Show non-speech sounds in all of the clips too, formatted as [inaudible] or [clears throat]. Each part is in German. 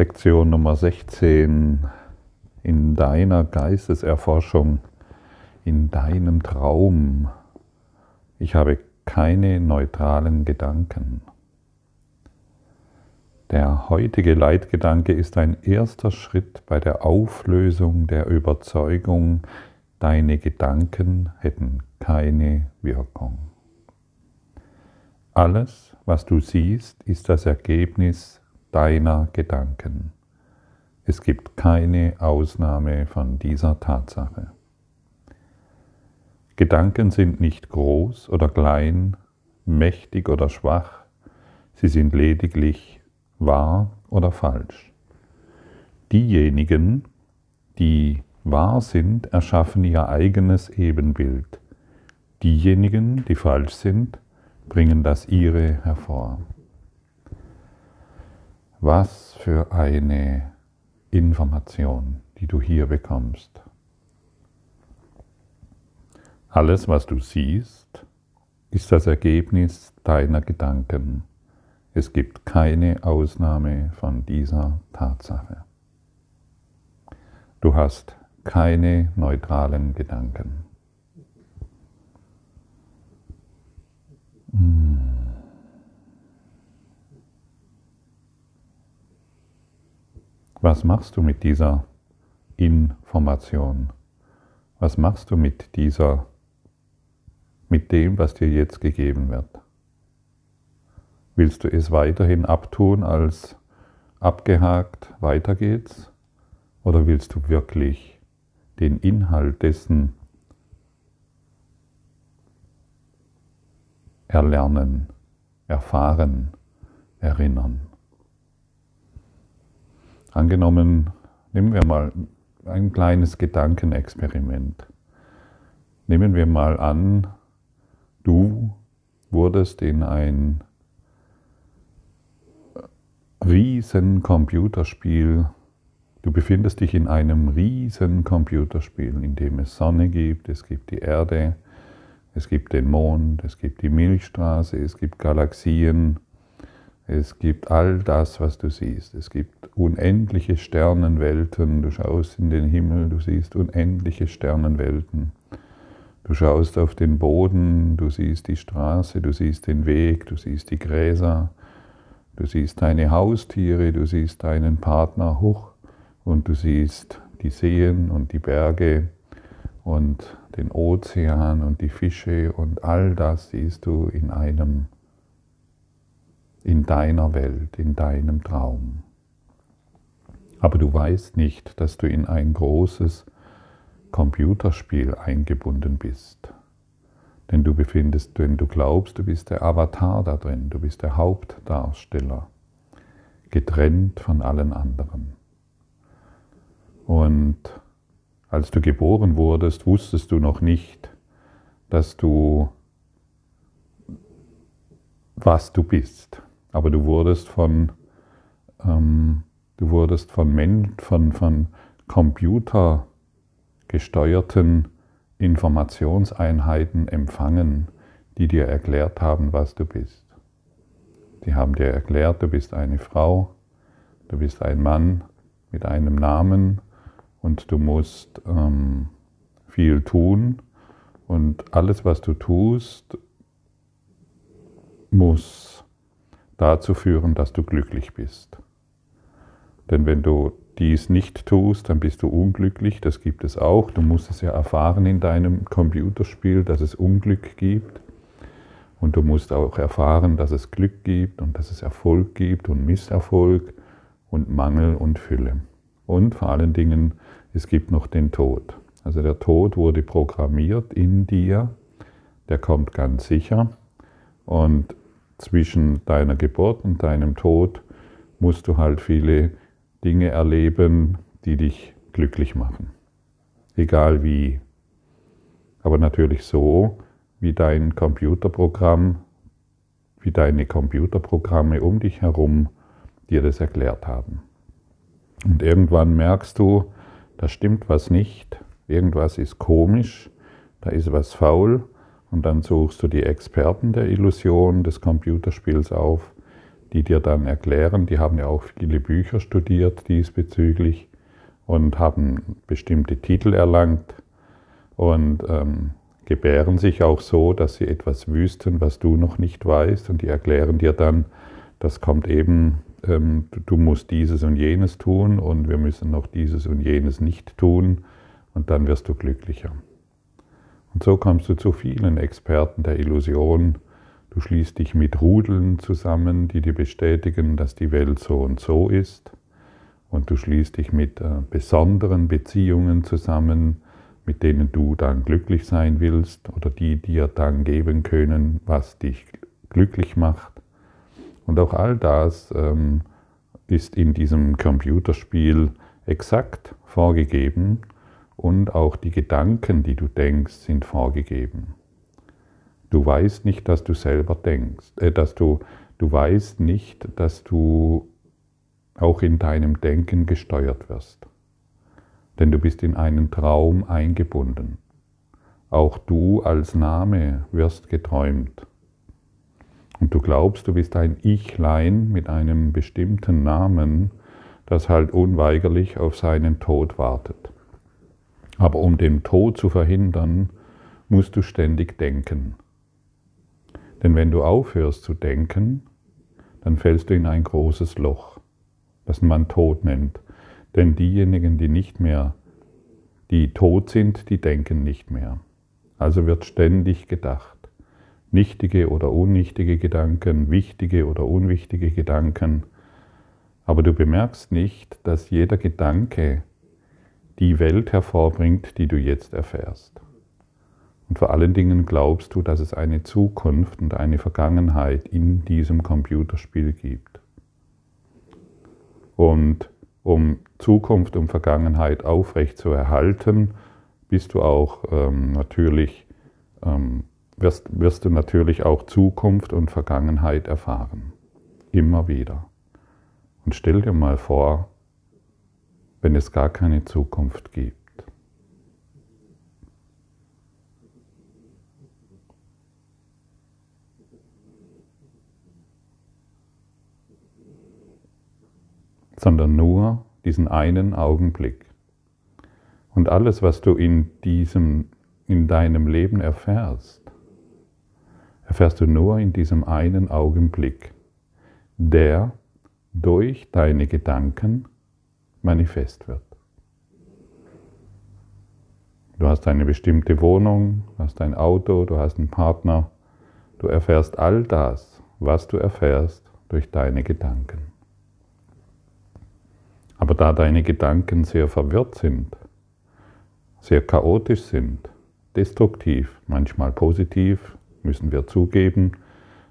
Lektion Nummer 16 in deiner Geisteserforschung, in deinem Traum. Ich habe keine neutralen Gedanken. Der heutige Leitgedanke ist ein erster Schritt bei der Auflösung der Überzeugung, deine Gedanken hätten keine Wirkung. Alles, was du siehst, ist das Ergebnis deiner Gedanken. Es gibt keine Ausnahme von dieser Tatsache. Gedanken sind nicht groß oder klein, mächtig oder schwach, sie sind lediglich wahr oder falsch. Diejenigen, die wahr sind, erschaffen ihr eigenes Ebenbild. Diejenigen, die falsch sind, bringen das ihre hervor. Was für eine Information, die du hier bekommst. Alles, was du siehst, ist das Ergebnis deiner Gedanken. Es gibt keine Ausnahme von dieser Tatsache. Du hast keine neutralen Gedanken. Was machst du mit dieser Information? Was machst du mit dieser, mit dem, was dir jetzt gegeben wird? Willst du es weiterhin abtun als abgehakt, weiter geht's? Oder willst du wirklich den Inhalt dessen erlernen, erfahren, erinnern? Angenommen, nehmen wir mal ein kleines Gedankenexperiment. Nehmen wir mal an, du wurdest in ein riesen Computerspiel, du befindest dich in einem riesen Computerspiel, in dem es Sonne gibt, es gibt die Erde, es gibt den Mond, es gibt die Milchstraße, es gibt Galaxien, es gibt all das, was du siehst. Es gibt unendliche Sternenwelten. Du schaust in den Himmel, du siehst unendliche Sternenwelten. Du schaust auf den Boden, du siehst die Straße, du siehst den Weg, du siehst die Gräser, du siehst deine Haustiere, du siehst deinen Partner hoch und du siehst die Seen und die Berge und den Ozean und die Fische und all das siehst du in einem in deiner Welt, in deinem Traum. Aber du weißt nicht, dass du in ein großes Computerspiel eingebunden bist. Denn du befindest, wenn du glaubst, du bist der Avatar da drin, du bist der Hauptdarsteller, getrennt von allen anderen. Und als du geboren wurdest, wusstest du noch nicht, dass du, was du bist. Aber du wurdest von, ähm, du wurdest von, Men von, von computergesteuerten Informationseinheiten empfangen, die dir erklärt haben, was du bist. Die haben dir erklärt, du bist eine Frau, du bist ein Mann mit einem Namen und du musst ähm, viel tun und alles, was du tust, muss dazu führen, dass du glücklich bist. Denn wenn du dies nicht tust, dann bist du unglücklich, das gibt es auch. Du musst es ja erfahren in deinem Computerspiel, dass es Unglück gibt. Und du musst auch erfahren, dass es Glück gibt und dass es Erfolg gibt und Misserfolg und Mangel und Fülle. Und vor allen Dingen, es gibt noch den Tod. Also der Tod wurde programmiert in dir, der kommt ganz sicher. Und zwischen deiner Geburt und deinem Tod musst du halt viele Dinge erleben, die dich glücklich machen. Egal wie. Aber natürlich so, wie dein Computerprogramm, wie deine Computerprogramme um dich herum dir das erklärt haben. Und irgendwann merkst du, da stimmt was nicht, irgendwas ist komisch, da ist was faul und dann suchst du die Experten der Illusion des Computerspiels auf, die dir dann erklären, die haben ja auch viele Bücher studiert diesbezüglich und haben bestimmte Titel erlangt und ähm, gebären sich auch so, dass sie etwas wüssten, was du noch nicht weißt und die erklären dir dann, das kommt eben, ähm, du musst dieses und jenes tun und wir müssen noch dieses und jenes nicht tun und dann wirst du glücklicher. Und so kommst du zu vielen Experten der Illusion. Du schließt dich mit Rudeln zusammen, die dir bestätigen, dass die Welt so und so ist. Und du schließt dich mit äh, besonderen Beziehungen zusammen, mit denen du dann glücklich sein willst oder die dir dann geben können, was dich glücklich macht. Und auch all das ähm, ist in diesem Computerspiel exakt vorgegeben und auch die Gedanken, die du denkst, sind vorgegeben. Du weißt nicht, dass du selber denkst, äh, dass du, du weißt nicht, dass du auch in deinem Denken gesteuert wirst. Denn du bist in einen Traum eingebunden. Auch du als Name wirst geträumt. Und du glaubst, du bist ein Ichlein mit einem bestimmten Namen, das halt unweigerlich auf seinen Tod wartet. Aber um den Tod zu verhindern, musst du ständig denken. Denn wenn du aufhörst zu denken, dann fällst du in ein großes Loch, das man Tod nennt. Denn diejenigen, die nicht mehr, die tot sind, die denken nicht mehr. Also wird ständig gedacht. Nichtige oder unnichtige Gedanken, wichtige oder unwichtige Gedanken. Aber du bemerkst nicht, dass jeder Gedanke die Welt hervorbringt, die du jetzt erfährst. Und vor allen Dingen glaubst du, dass es eine Zukunft und eine Vergangenheit in diesem Computerspiel gibt. Und um Zukunft und Vergangenheit aufrecht zu erhalten, bist du auch ähm, natürlich, ähm, wirst, wirst du natürlich auch Zukunft und Vergangenheit erfahren. Immer wieder. Und stell dir mal vor, wenn es gar keine Zukunft gibt. sondern nur diesen einen Augenblick. Und alles, was du in diesem, in deinem Leben erfährst, erfährst du nur in diesem einen Augenblick, der durch deine Gedanken manifest wird. Du hast eine bestimmte Wohnung, du hast ein Auto, du hast einen Partner. Du erfährst all das, was du erfährst, durch deine Gedanken. Aber da deine Gedanken sehr verwirrt sind, sehr chaotisch sind, destruktiv, manchmal positiv, müssen wir zugeben,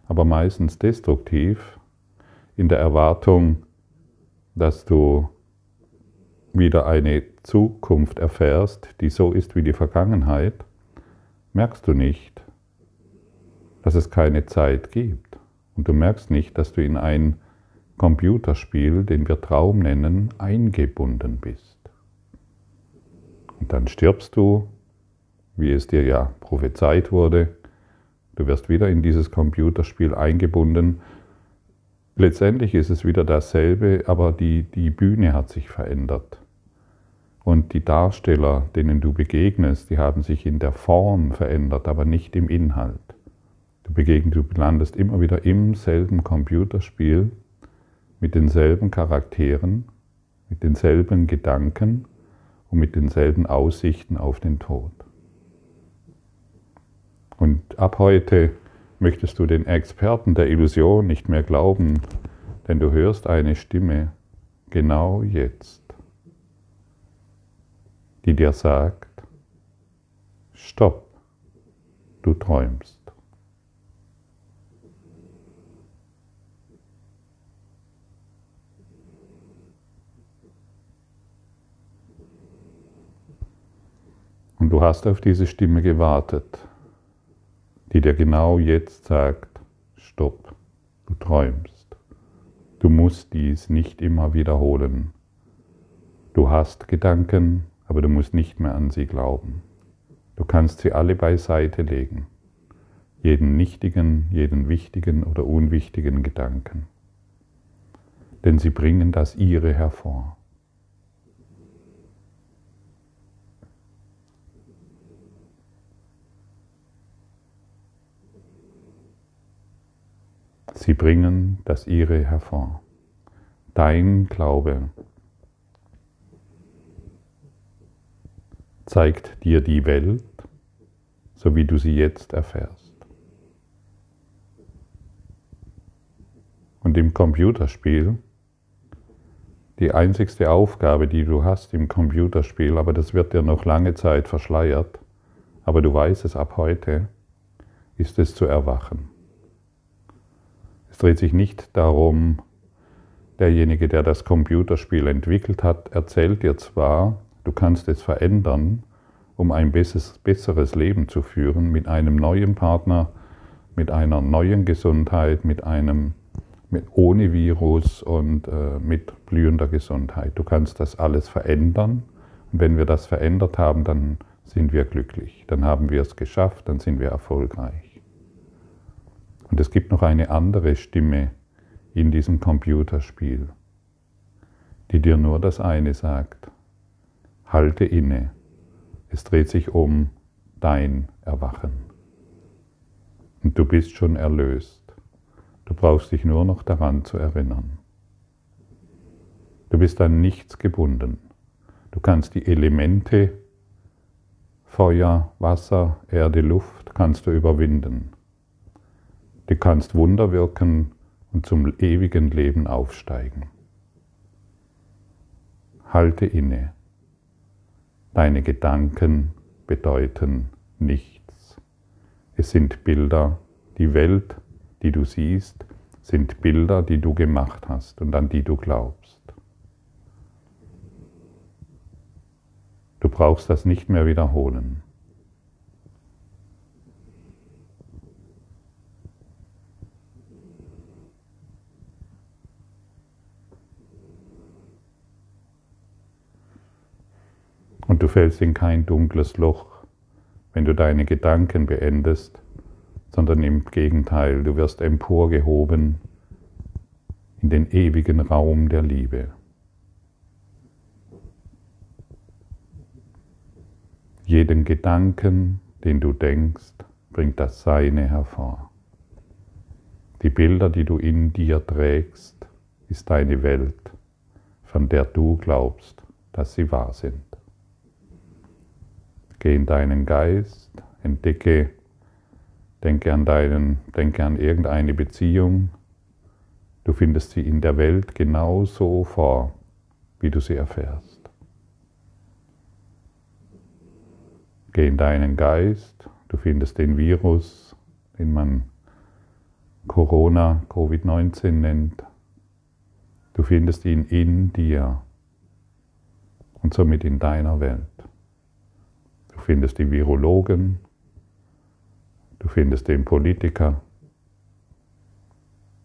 aber meistens destruktiv, in der Erwartung, dass du wieder eine Zukunft erfährst, die so ist wie die Vergangenheit, merkst du nicht, dass es keine Zeit gibt. Und du merkst nicht, dass du in ein Computerspiel, den wir Traum nennen, eingebunden bist. Und dann stirbst du, wie es dir ja prophezeit wurde, du wirst wieder in dieses Computerspiel eingebunden. Letztendlich ist es wieder dasselbe, aber die, die Bühne hat sich verändert. Und die Darsteller, denen du begegnest, die haben sich in der Form verändert, aber nicht im Inhalt. Du begegnest, du landest immer wieder im selben Computerspiel mit denselben Charakteren, mit denselben Gedanken und mit denselben Aussichten auf den Tod. Und ab heute möchtest du den Experten der Illusion nicht mehr glauben, denn du hörst eine Stimme genau jetzt die dir sagt, stopp, du träumst. Und du hast auf diese Stimme gewartet, die dir genau jetzt sagt, stopp, du träumst. Du musst dies nicht immer wiederholen. Du hast Gedanken, aber du musst nicht mehr an sie glauben. Du kannst sie alle beiseite legen, jeden nichtigen, jeden wichtigen oder unwichtigen Gedanken. denn sie bringen das ihre hervor. Sie bringen das ihre hervor. Dein Glaube zeigt dir die Welt, so wie du sie jetzt erfährst. Und im Computerspiel, die einzigste Aufgabe, die du hast im Computerspiel, aber das wird dir noch lange Zeit verschleiert, aber du weißt es ab heute, ist es zu erwachen. Es dreht sich nicht darum, derjenige, der das Computerspiel entwickelt hat, erzählt dir zwar, du kannst es verändern, um ein besseres Leben zu führen, mit einem neuen Partner, mit einer neuen Gesundheit, mit einem mit, ohne Virus und äh, mit blühender Gesundheit. Du kannst das alles verändern. Und wenn wir das verändert haben, dann sind wir glücklich. Dann haben wir es geschafft, dann sind wir erfolgreich. Und es gibt noch eine andere Stimme in diesem Computerspiel, die dir nur das eine sagt. Halte inne. Es dreht sich um dein Erwachen. Und du bist schon erlöst. Du brauchst dich nur noch daran zu erinnern. Du bist an nichts gebunden. Du kannst die Elemente Feuer, Wasser, Erde, Luft kannst du überwinden. Du kannst Wunder wirken und zum ewigen Leben aufsteigen. Halte inne. Deine Gedanken bedeuten nichts. Es sind Bilder, die Welt die du siehst, sind Bilder, die du gemacht hast und an die du glaubst. Du brauchst das nicht mehr wiederholen. Fällst in kein dunkles Loch, wenn du deine Gedanken beendest sondern im Gegenteil, du wirst emporgehoben in den ewigen Raum der Liebe. Jeden Gedanken, den du denkst, bringt das Seine hervor. Die Bilder, die du in dir trägst, ist deine Welt, von der du glaubst, dass sie wahr sind. Geh in deinen Geist, entdecke Denke an deinen, denke an irgendeine Beziehung. Du findest sie in der Welt genauso vor, wie du sie erfährst. Geh in deinen Geist, du findest den Virus, den man Corona, Covid-19 nennt. Du findest ihn in dir und somit in deiner Welt. Du findest die Virologen, Du findest den Politiker.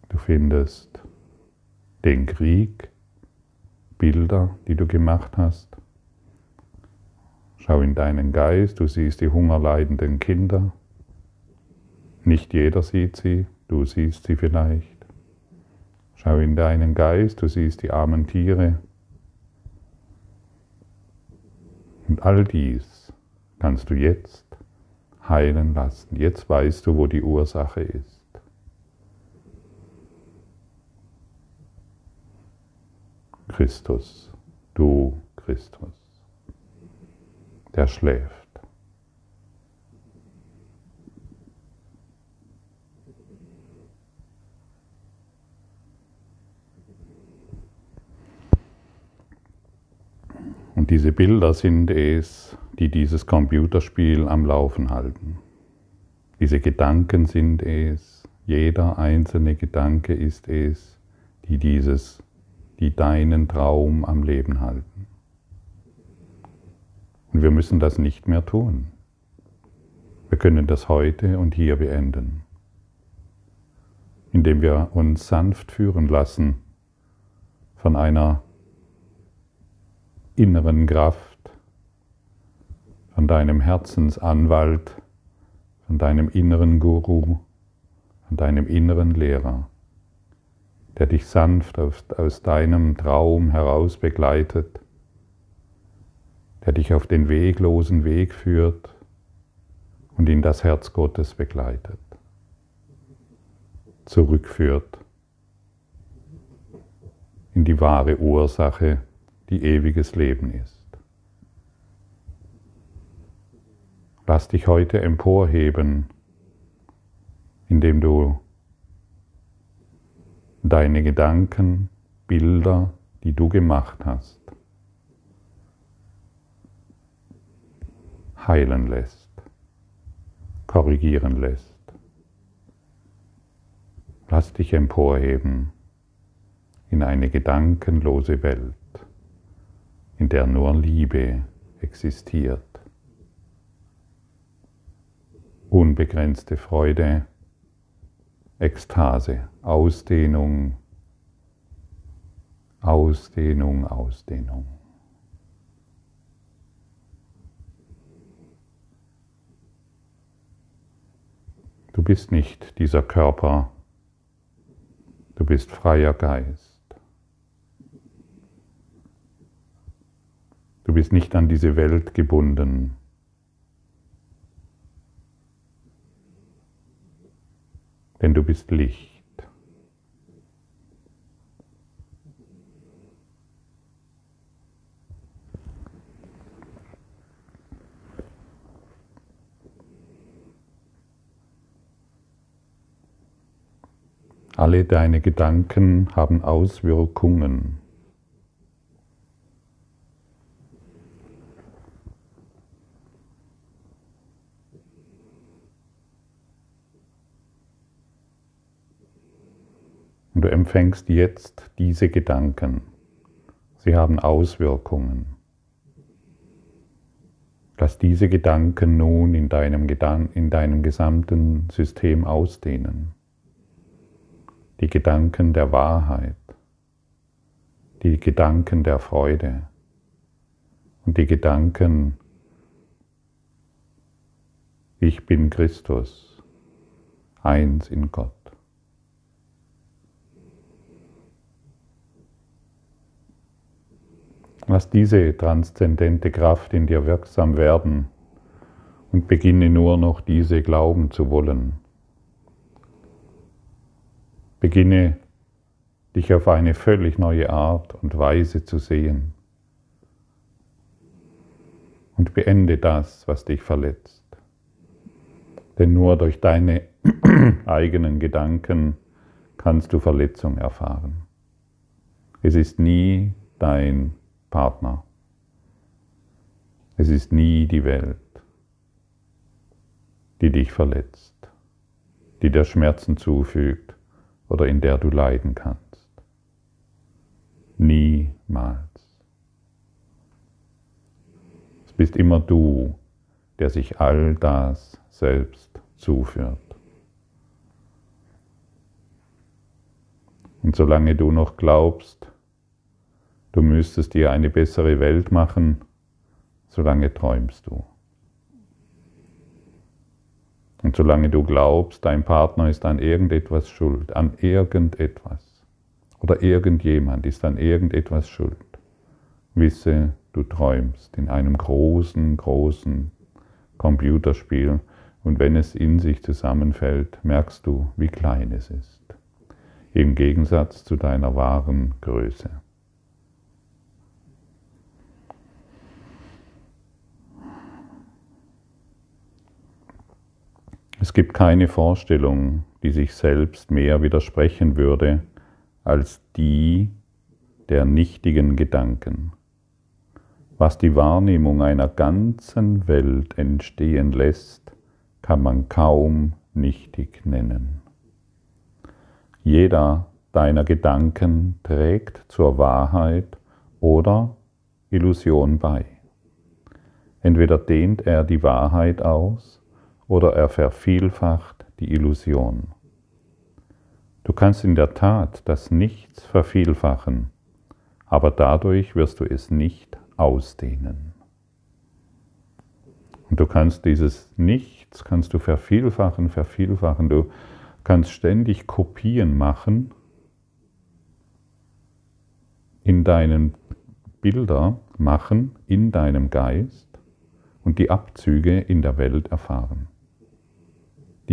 Du findest den Krieg, Bilder, die du gemacht hast. Schau in deinen Geist, du siehst die hungerleidenden Kinder. Nicht jeder sieht sie, du siehst sie vielleicht. Schau in deinen Geist, du siehst die armen Tiere. Und all dies kannst du jetzt heilen lassen. Jetzt weißt du, wo die Ursache ist. Christus, du Christus, der schläft. Und diese Bilder sind es, die dieses Computerspiel am Laufen halten. Diese Gedanken sind es, jeder einzelne Gedanke ist es, die dieses, die deinen Traum am Leben halten. Und wir müssen das nicht mehr tun. Wir können das heute und hier beenden, indem wir uns sanft führen lassen von einer inneren Kraft, von deinem Herzensanwalt, von deinem inneren Guru, von deinem inneren Lehrer, der dich sanft aus, deinem Traum heraus begleitet, der dich auf den weglosen Weg führt und in das Herz Gottes begleitet, zurückführt in die wahre Ursache, die ewiges Leben ist. Lass dich heute emporheben, indem du deine Gedanken, Bilder, die du gemacht hast, heilen lässt, korrigieren lässt. Lass dich emporheben in eine gedankenlose Welt, in der nur Liebe existiert. Unbegrenzte Freude, Ekstase, Ausdehnung, Ausdehnung, Ausdehnung. Du bist nicht dieser Körper, du bist freier Geist. Du bist nicht an diese Welt gebunden. Denn du bist Licht. Alle deine Gedanken haben Auswirkungen. Empfängst jetzt diese Gedanken. Sie haben Auswirkungen. Lass diese Gedanken nun in deinem, Gedan in deinem gesamten System ausdehnen. Die Gedanken der Wahrheit, die Gedanken der Freude und die Gedanken, ich bin Christus, eins in Gott. Lass diese transzendente Kraft in dir wirksam werden und beginne nur noch diese glauben zu wollen. Beginne dich auf eine völlig neue Art und Weise zu sehen und beende das, was dich verletzt. Denn nur durch deine [clears throat] eigenen Gedanken kannst du Verletzung erfahren. Es ist nie dein Partner. Es ist nie die Welt, die dich verletzt, die dir Schmerzen zufügt oder in der du leiden kannst. Niemals. Es bist immer du, der sich all das selbst zuführt. Und solange du noch glaubst, du müsstest dir eine bessere Welt machen, solange träumst du. Und solange du glaubst, dein Partner ist an irgendetwas schuld, an irgendetwas, oder irgendjemand ist an irgendetwas schuld, wisse, du träumst in einem großen, großen Computerspiel und wenn es in sich zusammenfällt, merkst du, wie klein es ist, im Gegensatz zu deiner wahren Größe. Es gibt keine Vorstellung, die sich selbst mehr widersprechen würde als die der nichtigen Gedanken. Was die Wahrnehmung einer ganzen Welt entstehen lässt, kann man kaum nichtig nennen. Jeder deiner Gedanken trägt zur Wahrheit oder Illusion bei. Entweder dehnt er die Wahrheit aus oder er vervielfacht die Illusion. Du kannst in der Tat das Nichts vervielfachen, aber dadurch wirst du es nicht ausdehnen. Und du kannst dieses Nichts, kannst du vervielfachen, vervielfachen, du kannst ständig Kopien machen in deinen Bilder machen, in deinem Geist und die Abzüge in der Welt erfahren.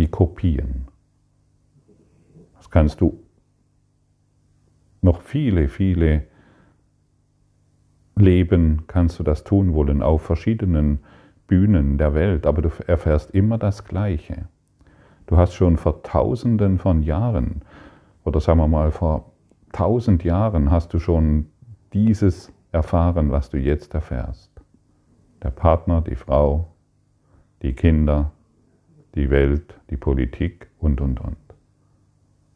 Die Kopien. Das kannst du noch viele, viele Leben kannst du das tun wollen auf verschiedenen Bühnen der Welt, aber du erfährst immer das Gleiche. Du hast schon vor Tausenden von Jahren oder sagen wir mal vor tausend Jahren hast du schon dieses erfahren, was du jetzt erfährst. Der Partner, die Frau, die Kinder, die Welt, die Politik und, und, und.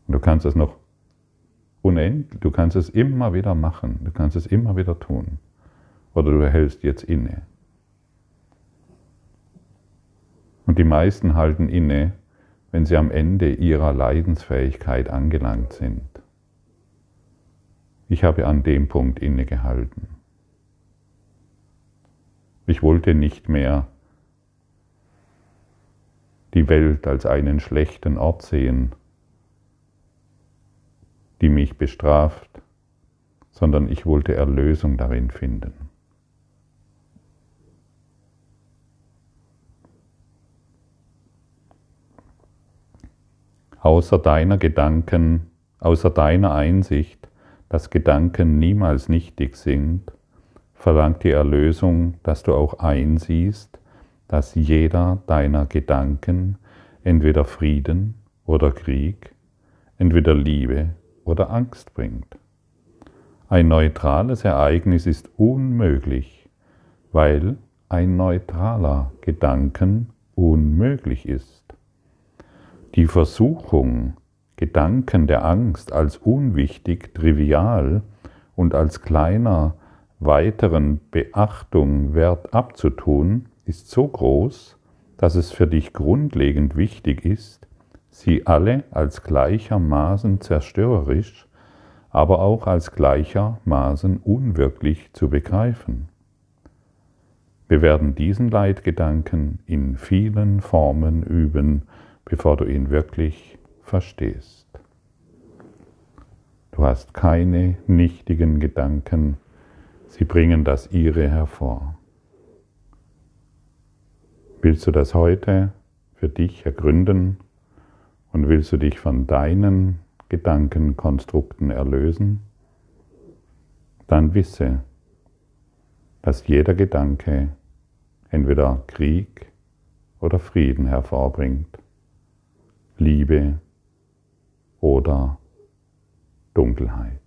Und du kannst es noch unendlich, du kannst es immer wieder machen, du kannst es immer wieder tun. Oder du hältst jetzt inne. Und die meisten halten inne, wenn sie am Ende ihrer Leidensfähigkeit angelangt sind. Ich habe an dem Punkt innegehalten. Ich wollte nicht mehr die Welt als einen schlechten Ort sehen, die mich bestraft, sondern ich wollte Erlösung darin finden. außer deiner Gedanken, außer deiner Einsicht, dass Gedanken niemals nichtig sind, verlangt die Erlösung, dass du auch einsiehst, dass jeder deiner Gedanken entweder Frieden oder Krieg, entweder Liebe oder Angst bringt. Ein neutrales Ereignis ist unmöglich, weil ein neutraler Gedanken unmöglich ist. Die Versuchung, Gedanken der Angst als unwichtig, trivial und als kleiner weiteren Beachtung wert abzutun, ist so groß, dass es für dich grundlegend wichtig ist, sie alle als gleichermaßen zerstörerisch, aber auch als gleichermaßen unwirklich zu begreifen. Wir werden diesen Leitgedanken in vielen Formen üben, bevor du ihn wirklich verstehst. Du hast keine nichtigen Gedanken, sie bringen das ihre hervor. Willst du das heute für dich ergründen und willst du dich von deinen Gedankenkonstrukten erlösen? Dann wisse, dass jeder Gedanke entweder Krieg oder Frieden hervorbringt. Liebe oder Dunkelheit.